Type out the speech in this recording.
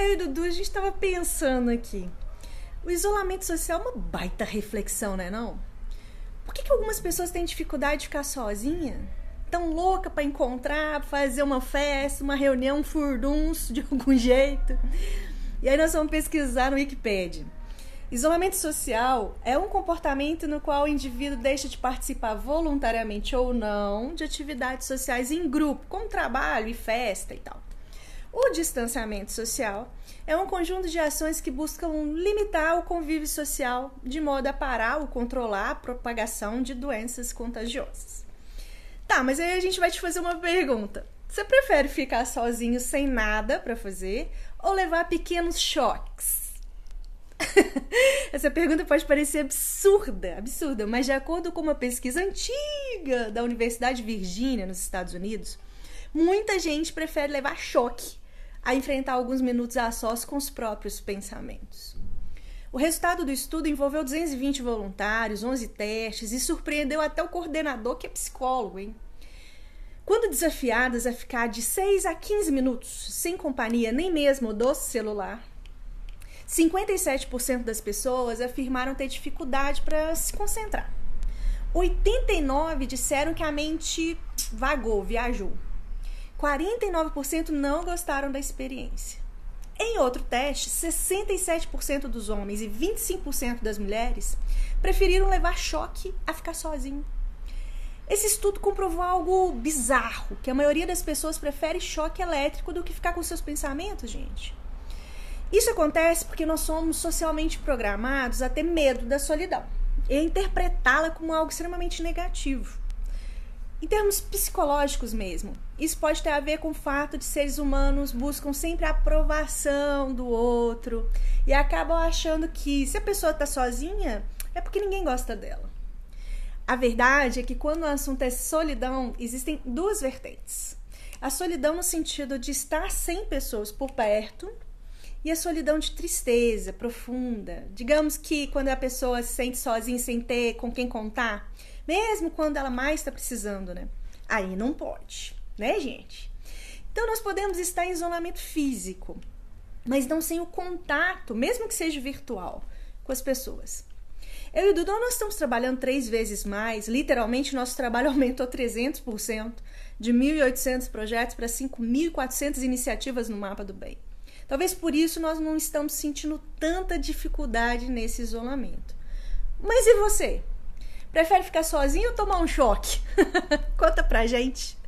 Eu e Dudu, a gente tava pensando aqui. O isolamento social é uma baita reflexão, né não? Por que, que algumas pessoas têm dificuldade de ficar sozinha? Tão louca para encontrar, fazer uma festa, uma reunião, um furdunço de algum jeito. E aí nós vamos pesquisar no Wikipedia. Isolamento social é um comportamento no qual o indivíduo deixa de participar voluntariamente ou não de atividades sociais em grupo, como trabalho e festa e tal. O distanciamento social é um conjunto de ações que buscam limitar o convívio social de modo a parar ou controlar a propagação de doenças contagiosas. Tá, mas aí a gente vai te fazer uma pergunta. Você prefere ficar sozinho sem nada para fazer ou levar pequenos choques? Essa pergunta pode parecer absurda, absurda, mas de acordo com uma pesquisa antiga da Universidade de Virgínia, nos Estados Unidos, muita gente prefere levar choque a enfrentar alguns minutos a sós com os próprios pensamentos. O resultado do estudo envolveu 220 voluntários, 11 testes e surpreendeu até o coordenador, que é psicólogo, hein? Quando desafiadas a ficar de 6 a 15 minutos sem companhia nem mesmo do celular, 57% das pessoas afirmaram ter dificuldade para se concentrar. 89 disseram que a mente vagou, viajou. 49% não gostaram da experiência. Em outro teste, 67% dos homens e 25% das mulheres preferiram levar choque a ficar sozinho. Esse estudo comprovou algo bizarro, que a maioria das pessoas prefere choque elétrico do que ficar com seus pensamentos, gente. Isso acontece porque nós somos socialmente programados a ter medo da solidão e a interpretá-la como algo extremamente negativo. Em termos psicológicos mesmo, isso pode ter a ver com o fato de seres humanos buscam sempre a aprovação do outro e acabam achando que se a pessoa está sozinha é porque ninguém gosta dela. A verdade é que quando o assunto é solidão, existem duas vertentes. A solidão no sentido de estar sem pessoas por perto e a solidão de tristeza profunda. Digamos que quando a pessoa se sente sozinha sem ter com quem contar, mesmo quando ela mais está precisando, né? Aí não pode, né, gente? Então nós podemos estar em isolamento físico, mas não sem o contato, mesmo que seja virtual, com as pessoas. Eu e o Dudu, nós estamos trabalhando três vezes mais. Literalmente, nosso trabalho aumentou 300%, de 1.800 projetos para 5.400 iniciativas no Mapa do Bem. Talvez por isso nós não estamos sentindo tanta dificuldade nesse isolamento. Mas e você? Prefere ficar sozinho ou tomar um choque? Conta pra gente.